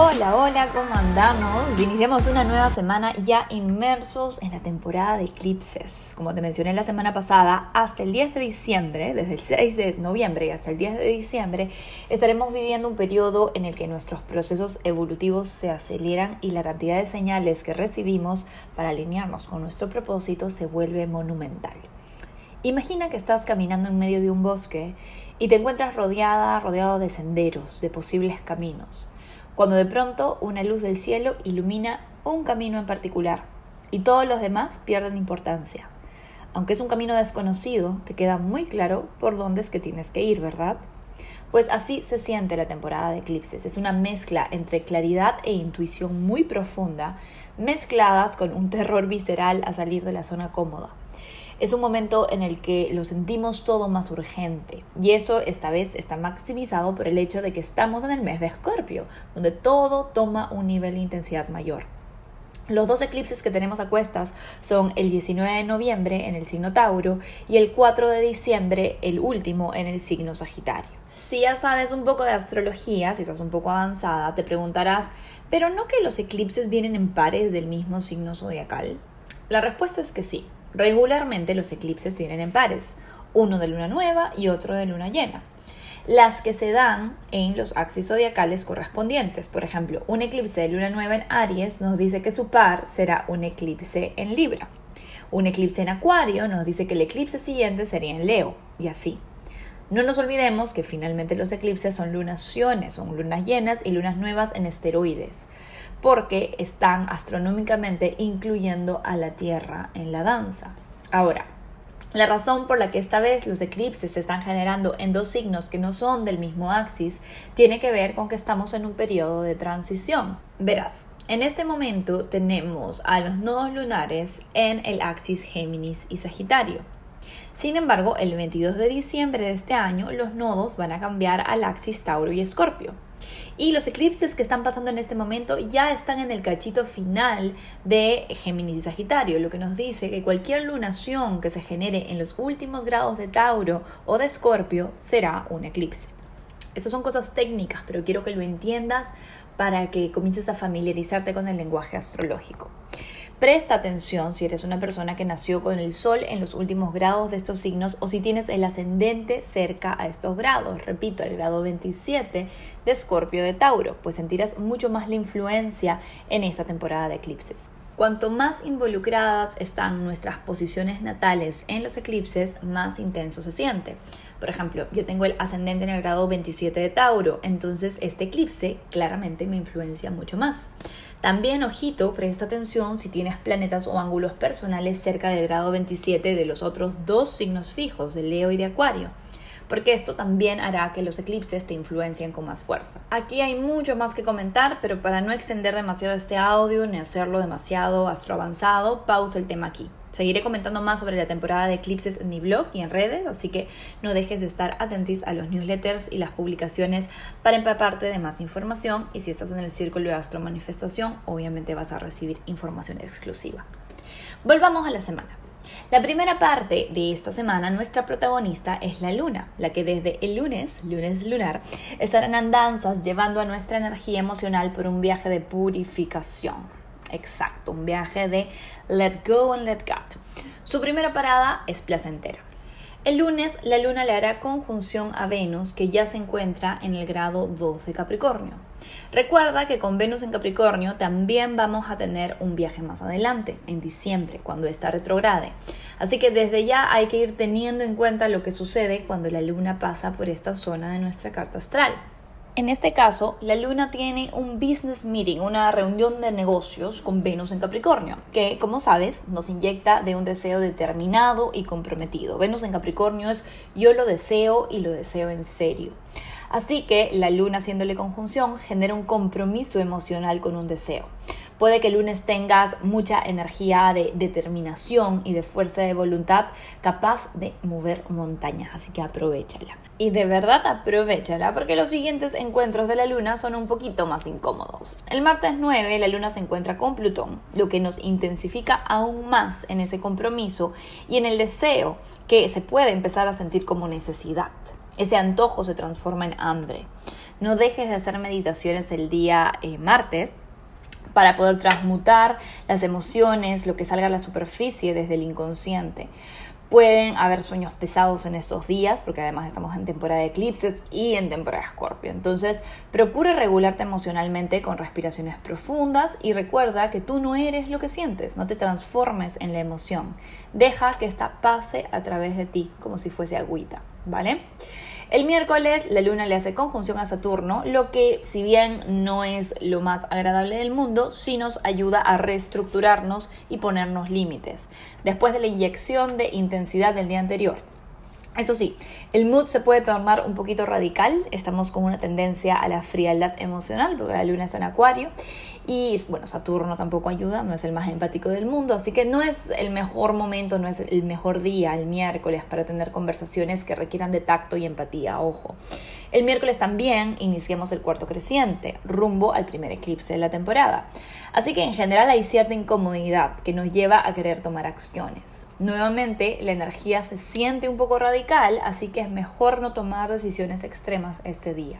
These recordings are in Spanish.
Hola, hola, ¿cómo andamos? Iniciamos una nueva semana ya inmersos en la temporada de eclipses. Como te mencioné la semana pasada, hasta el 10 de diciembre, desde el 6 de noviembre y hasta el 10 de diciembre, estaremos viviendo un periodo en el que nuestros procesos evolutivos se aceleran y la cantidad de señales que recibimos para alinearnos con nuestro propósito se vuelve monumental. Imagina que estás caminando en medio de un bosque y te encuentras rodeada, rodeado de senderos, de posibles caminos cuando de pronto una luz del cielo ilumina un camino en particular y todos los demás pierden importancia. Aunque es un camino desconocido, te queda muy claro por dónde es que tienes que ir, ¿verdad? Pues así se siente la temporada de eclipses. Es una mezcla entre claridad e intuición muy profunda, mezcladas con un terror visceral a salir de la zona cómoda. Es un momento en el que lo sentimos todo más urgente y eso esta vez está maximizado por el hecho de que estamos en el mes de Escorpio, donde todo toma un nivel de intensidad mayor. Los dos eclipses que tenemos a cuestas son el 19 de noviembre en el signo Tauro y el 4 de diciembre, el último, en el signo Sagitario. Si ya sabes un poco de astrología, si estás un poco avanzada, te preguntarás, ¿pero no que los eclipses vienen en pares del mismo signo zodiacal? La respuesta es que sí. Regularmente los eclipses vienen en pares, uno de luna nueva y otro de luna llena. Las que se dan en los axis zodiacales correspondientes. Por ejemplo, un eclipse de luna nueva en Aries nos dice que su par será un eclipse en Libra. Un eclipse en Acuario nos dice que el eclipse siguiente sería en Leo, y así. No nos olvidemos que finalmente los eclipses son lunaciones, son lunas llenas y lunas nuevas en esteroides porque están astronómicamente incluyendo a la Tierra en la danza. Ahora, la razón por la que esta vez los eclipses se están generando en dos signos que no son del mismo axis tiene que ver con que estamos en un periodo de transición. Verás, en este momento tenemos a los nodos lunares en el axis Géminis y Sagitario. Sin embargo, el 22 de diciembre de este año los nodos van a cambiar al axis Tauro y Escorpio. Y los eclipses que están pasando en este momento ya están en el cachito final de Géminis y Sagitario, lo que nos dice que cualquier lunación que se genere en los últimos grados de Tauro o de Escorpio será un eclipse. Estas son cosas técnicas, pero quiero que lo entiendas para que comiences a familiarizarte con el lenguaje astrológico. Presta atención si eres una persona que nació con el sol en los últimos grados de estos signos o si tienes el ascendente cerca a estos grados. Repito, el grado 27 de Escorpio de Tauro, pues sentirás mucho más la influencia en esta temporada de eclipses. Cuanto más involucradas están nuestras posiciones natales en los eclipses, más intenso se siente. Por ejemplo, yo tengo el ascendente en el grado 27 de Tauro, entonces este eclipse claramente me influencia mucho más. También, ojito, presta atención si tienes planetas o ángulos personales cerca del grado 27 de los otros dos signos fijos, de Leo y de Acuario porque esto también hará que los eclipses te influencien con más fuerza. Aquí hay mucho más que comentar, pero para no extender demasiado este audio ni hacerlo demasiado astroavanzado, pauso el tema aquí. Seguiré comentando más sobre la temporada de eclipses en mi blog y en redes, así que no dejes de estar atentos a los newsletters y las publicaciones para empaparte de más información y si estás en el círculo de astro manifestación, obviamente vas a recibir información exclusiva. Volvamos a la semana. La primera parte de esta semana, nuestra protagonista es la luna, la que desde el lunes, lunes lunar, estará en andanzas llevando a nuestra energía emocional por un viaje de purificación. Exacto, un viaje de let go and let God. Su primera parada es placentera. El lunes la luna le hará conjunción a Venus que ya se encuentra en el grado 2 de Capricornio. Recuerda que con Venus en Capricornio también vamos a tener un viaje más adelante, en diciembre, cuando está retrograde. Así que desde ya hay que ir teniendo en cuenta lo que sucede cuando la luna pasa por esta zona de nuestra carta astral. En este caso, la luna tiene un business meeting, una reunión de negocios con Venus en Capricornio, que, como sabes, nos inyecta de un deseo determinado y comprometido. Venus en Capricornio es yo lo deseo y lo deseo en serio. Así que la luna haciéndole conjunción genera un compromiso emocional con un deseo. Puede que el lunes tengas mucha energía de determinación y de fuerza de voluntad capaz de mover montañas, así que aprovechala. Y de verdad aprovechala porque los siguientes encuentros de la luna son un poquito más incómodos. El martes 9 la luna se encuentra con Plutón, lo que nos intensifica aún más en ese compromiso y en el deseo que se puede empezar a sentir como necesidad. Ese antojo se transforma en hambre. No dejes de hacer meditaciones el día eh, martes para poder transmutar las emociones, lo que salga a la superficie desde el inconsciente. Pueden haber sueños pesados en estos días, porque además estamos en temporada de eclipses y en temporada de escorpio. Entonces, procura regularte emocionalmente con respiraciones profundas y recuerda que tú no eres lo que sientes, no te transformes en la emoción. Deja que esta pase a través de ti como si fuese agüita, ¿vale? El miércoles la luna le hace conjunción a Saturno, lo que si bien no es lo más agradable del mundo, sí nos ayuda a reestructurarnos y ponernos límites, después de la inyección de intensidad del día anterior. Eso sí, el mood se puede tornar un poquito radical, estamos con una tendencia a la frialdad emocional, porque la luna está en acuario, y bueno, Saturno tampoco ayuda, no es el más empático del mundo, así que no es el mejor momento, no es el mejor día, el miércoles, para tener conversaciones que requieran de tacto y empatía, ojo. El miércoles también iniciamos el cuarto creciente, rumbo al primer eclipse de la temporada. Así que en general hay cierta incomodidad que nos lleva a querer tomar acciones. Nuevamente, la energía se siente un poco radical, así que es mejor no tomar decisiones extremas este día.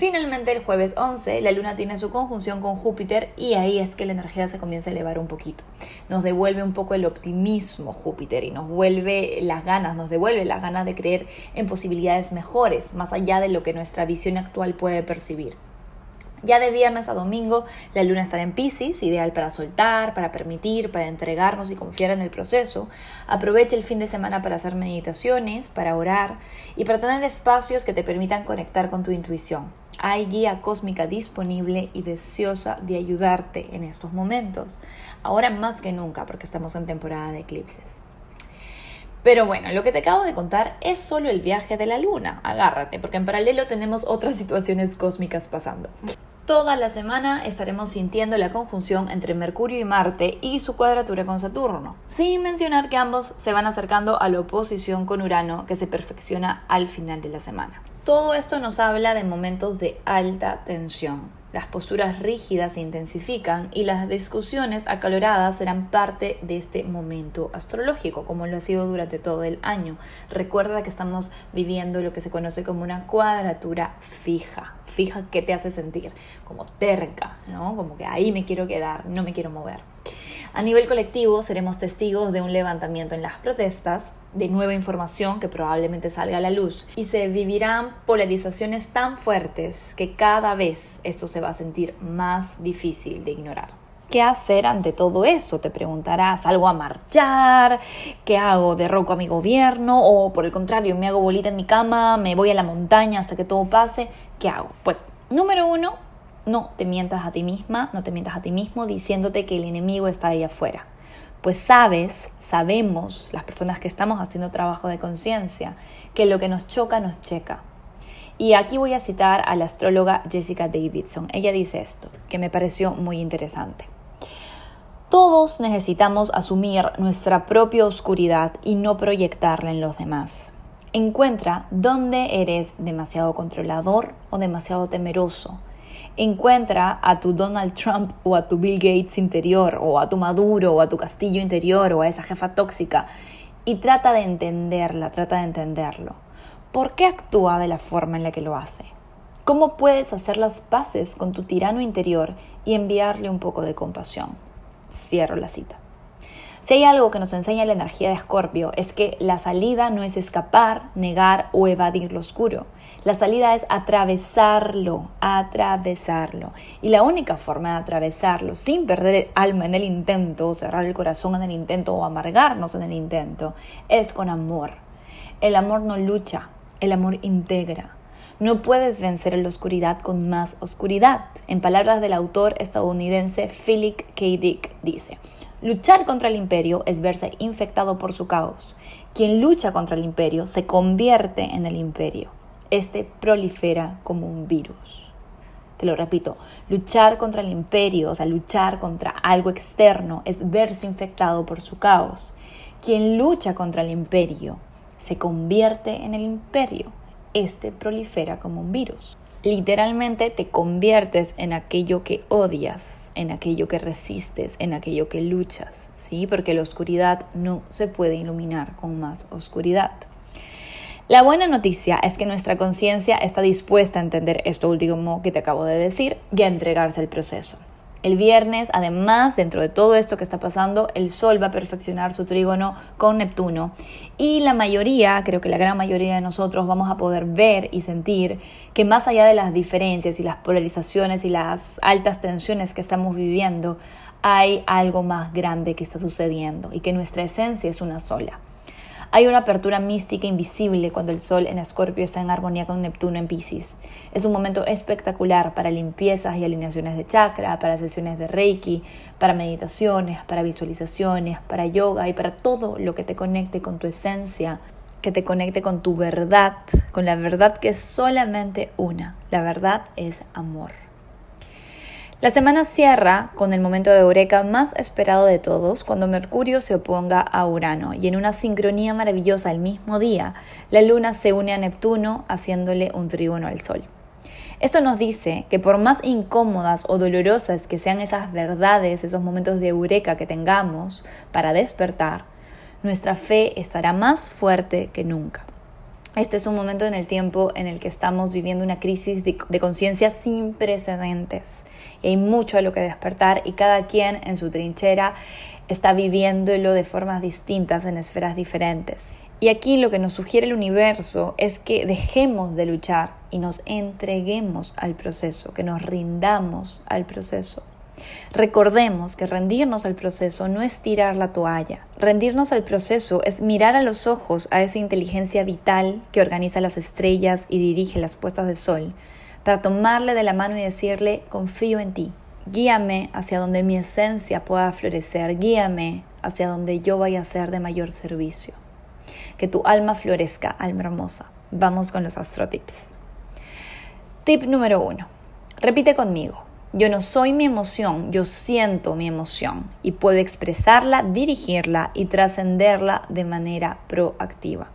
Finalmente, el jueves 11, la luna tiene su conjunción con Júpiter y ahí es que la energía se comienza a elevar un poquito. Nos devuelve un poco el optimismo Júpiter y nos vuelve las ganas, nos devuelve las ganas de creer en posibilidades mejores, más allá de lo que nuestra visión actual puede percibir. Ya de viernes a domingo la luna estará en Pisces, ideal para soltar, para permitir, para entregarnos y confiar en el proceso. Aprovecha el fin de semana para hacer meditaciones, para orar y para tener espacios que te permitan conectar con tu intuición. Hay guía cósmica disponible y deseosa de ayudarte en estos momentos, ahora más que nunca porque estamos en temporada de eclipses. Pero bueno, lo que te acabo de contar es solo el viaje de la luna. Agárrate, porque en paralelo tenemos otras situaciones cósmicas pasando. Toda la semana estaremos sintiendo la conjunción entre Mercurio y Marte y su cuadratura con Saturno, sin mencionar que ambos se van acercando a la oposición con Urano que se perfecciona al final de la semana. Todo esto nos habla de momentos de alta tensión, las posturas rígidas se intensifican y las discusiones acaloradas serán parte de este momento astrológico, como lo ha sido durante todo el año. Recuerda que estamos viviendo lo que se conoce como una cuadratura fija. Fija que te hace sentir como terca, ¿no? Como que ahí me quiero quedar, no me quiero mover. A nivel colectivo seremos testigos de un levantamiento en las protestas, de nueva información que probablemente salga a la luz y se vivirán polarizaciones tan fuertes que cada vez esto se va a sentir más difícil de ignorar. ¿Qué hacer ante todo esto? Te preguntarás, ¿algo a marchar? ¿Qué hago? ¿Derroco a mi gobierno? ¿O por el contrario, me hago bolita en mi cama? ¿Me voy a la montaña hasta que todo pase? ¿Qué hago? Pues, número uno, no te mientas a ti misma, no te mientas a ti mismo diciéndote que el enemigo está ahí afuera. Pues sabes, sabemos, las personas que estamos haciendo trabajo de conciencia, que lo que nos choca nos checa. Y aquí voy a citar a la astróloga Jessica Davidson. Ella dice esto, que me pareció muy interesante. Todos necesitamos asumir nuestra propia oscuridad y no proyectarla en los demás. Encuentra dónde eres demasiado controlador o demasiado temeroso encuentra a tu Donald Trump o a tu Bill Gates interior o a tu Maduro o a tu castillo interior o a esa jefa tóxica y trata de entenderla, trata de entenderlo. ¿Por qué actúa de la forma en la que lo hace? ¿Cómo puedes hacer las paces con tu tirano interior y enviarle un poco de compasión? Cierro la cita. Si hay algo que nos enseña la energía de Escorpio es que la salida no es escapar, negar o evadir lo oscuro. La salida es atravesarlo, atravesarlo. Y la única forma de atravesarlo sin perder el alma en el intento, cerrar el corazón en el intento o amargarnos en el intento, es con amor. El amor no lucha, el amor integra. No puedes vencer la oscuridad con más oscuridad. En palabras del autor estadounidense Philip K. Dick dice, Luchar contra el imperio es verse infectado por su caos. Quien lucha contra el imperio se convierte en el imperio. este prolifera como un virus. Te lo repito, luchar contra el imperio, o sea, luchar contra algo externo, es verse infectado por su caos. Quien lucha contra el imperio se convierte en el imperio. Este prolifera como un virus. Literalmente te conviertes en aquello que odias, en aquello que resistes, en aquello que luchas, ¿sí? Porque la oscuridad no se puede iluminar con más oscuridad. La buena noticia es que nuestra conciencia está dispuesta a entender esto último que te acabo de decir y a entregarse al proceso. El viernes, además, dentro de todo esto que está pasando, el Sol va a perfeccionar su trígono con Neptuno. Y la mayoría, creo que la gran mayoría de nosotros, vamos a poder ver y sentir que más allá de las diferencias y las polarizaciones y las altas tensiones que estamos viviendo, hay algo más grande que está sucediendo y que nuestra esencia es una sola. Hay una apertura mística invisible cuando el Sol en Escorpio está en armonía con Neptuno en Pisces. Es un momento espectacular para limpiezas y alineaciones de chakra, para sesiones de Reiki, para meditaciones, para visualizaciones, para yoga y para todo lo que te conecte con tu esencia, que te conecte con tu verdad, con la verdad que es solamente una. La verdad es amor. La semana cierra con el momento de Eureka más esperado de todos, cuando Mercurio se oponga a Urano y en una sincronía maravillosa el mismo día, la Luna se une a Neptuno haciéndole un trígono al Sol. Esto nos dice que por más incómodas o dolorosas que sean esas verdades, esos momentos de eureka que tengamos para despertar, nuestra fe estará más fuerte que nunca. Este es un momento en el tiempo en el que estamos viviendo una crisis de, conciencia sin precedentes. Y hay mucho a lo que despertar y cada quien en su trinchera está viviéndolo de formas distintas en esferas diferentes. Y aquí lo que nos sugiere el universo es que dejemos de luchar y nos entreguemos al proceso, que nos rindamos al proceso. Recordemos que rendirnos al proceso no es tirar la toalla. Rendirnos al proceso es mirar a los ojos a esa inteligencia vital que organiza las estrellas y dirige las puestas de sol, para tomarle de la mano y decirle, confío en ti. Guíame hacia donde mi esencia pueda florecer, guíame hacia donde yo vaya a ser de mayor servicio. Que tu alma florezca, alma hermosa. Vamos con los astrotips. Tip número uno. Repite conmigo. Yo no soy mi emoción, yo siento mi emoción y puedo expresarla, dirigirla y trascenderla de manera proactiva.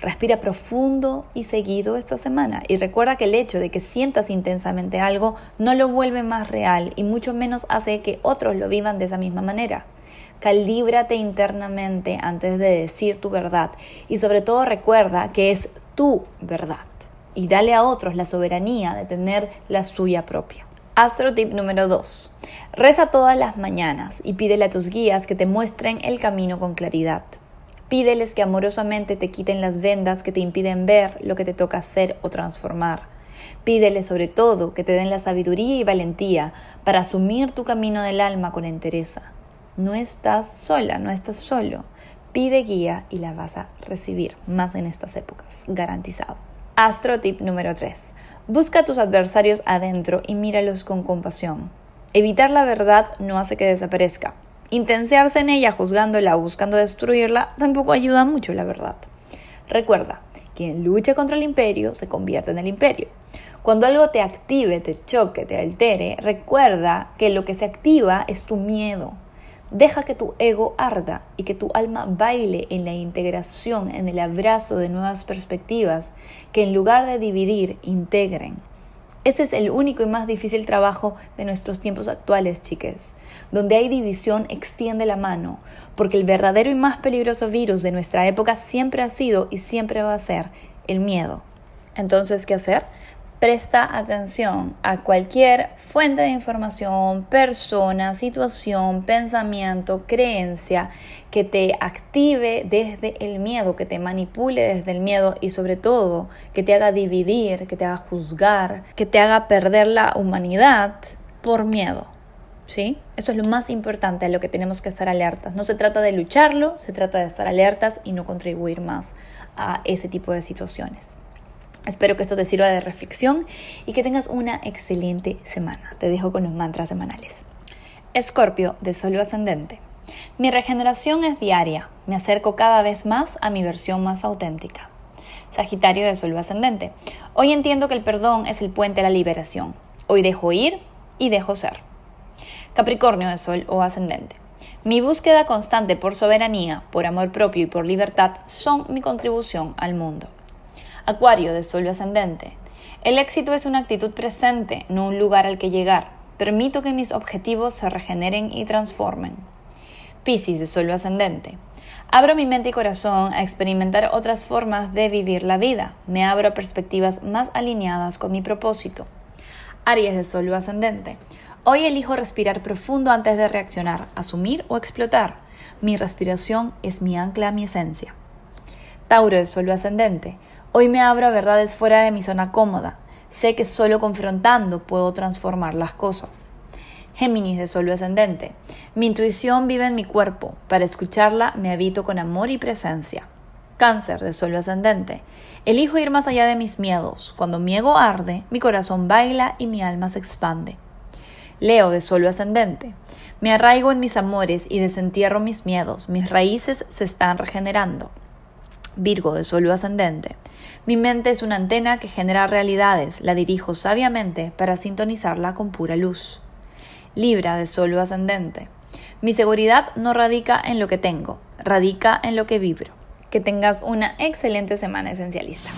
Respira profundo y seguido esta semana y recuerda que el hecho de que sientas intensamente algo no lo vuelve más real y mucho menos hace que otros lo vivan de esa misma manera. Calíbrate internamente antes de decir tu verdad y sobre todo recuerda que es tu verdad y dale a otros la soberanía de tener la suya propia. Astro tip número 2. Reza todas las mañanas y pídele a tus guías que te muestren el camino con claridad. Pídeles que amorosamente te quiten las vendas que te impiden ver lo que te toca hacer o transformar. Pídeles sobre todo que te den la sabiduría y valentía para asumir tu camino del alma con entereza. No estás sola, no estás solo. Pide guía y la vas a recibir, más en estas épocas, garantizado. Astro tip número 3. Busca a tus adversarios adentro y míralos con compasión. Evitar la verdad no hace que desaparezca. Intensearse en ella juzgándola o buscando destruirla tampoco ayuda mucho, la verdad. Recuerda, quien lucha contra el imperio se convierte en el imperio. Cuando algo te active, te choque, te altere, recuerda que lo que se activa es tu miedo, Deja que tu ego arda y que tu alma baile en la integración, en el abrazo de nuevas perspectivas que en lugar de dividir, integren. Ese es el único y más difícil trabajo de nuestros tiempos actuales, chiques. Donde hay división, extiende la mano, porque el verdadero y más peligroso virus de nuestra época siempre ha sido y siempre va a ser el miedo. Entonces, ¿qué hacer? Presta atención a cualquier fuente de información, persona, situación, pensamiento, creencia que te active desde el miedo, que te manipule desde el miedo y sobre todo que te haga dividir, que te haga juzgar, que te haga perder la humanidad por miedo. ¿Sí? Esto es lo más importante a lo que tenemos que estar alertas. No se trata de lucharlo, se trata de estar alertas y no contribuir más a ese tipo de situaciones. Espero que esto te sirva de reflexión y que tengas una excelente semana. Te dejo con los mantras semanales. Escorpio de Sol ascendente. Mi regeneración es diaria. Me acerco cada vez más a mi versión más auténtica. Sagitario de Sol ascendente. Hoy entiendo que el perdón es el puente a la liberación. Hoy dejo ir y dejo ser. Capricornio de Sol o ascendente. Mi búsqueda constante por soberanía, por amor propio y por libertad son mi contribución al mundo. Acuario de Sol ascendente. El éxito es una actitud presente, no un lugar al que llegar. Permito que mis objetivos se regeneren y transformen. Piscis de Sol ascendente. Abro mi mente y corazón a experimentar otras formas de vivir la vida. Me abro a perspectivas más alineadas con mi propósito. Aries de Sol ascendente. Hoy elijo respirar profundo antes de reaccionar, asumir o explotar. Mi respiración es mi ancla mi esencia. Tauro de Sol ascendente. Hoy me abro a verdades fuera de mi zona cómoda. Sé que solo confrontando puedo transformar las cosas. Géminis de Sol ascendente. Mi intuición vive en mi cuerpo. Para escucharla me habito con amor y presencia. Cáncer de Sol ascendente. Elijo ir más allá de mis miedos. Cuando mi ego arde, mi corazón baila y mi alma se expande. Leo de Sol ascendente. Me arraigo en mis amores y desentierro mis miedos. Mis raíces se están regenerando. Virgo de Sol ascendente. Mi mente es una antena que genera realidades. La dirijo sabiamente para sintonizarla con pura luz. Libra de Sol ascendente. Mi seguridad no radica en lo que tengo, radica en lo que vibro. Que tengas una excelente semana esencialista.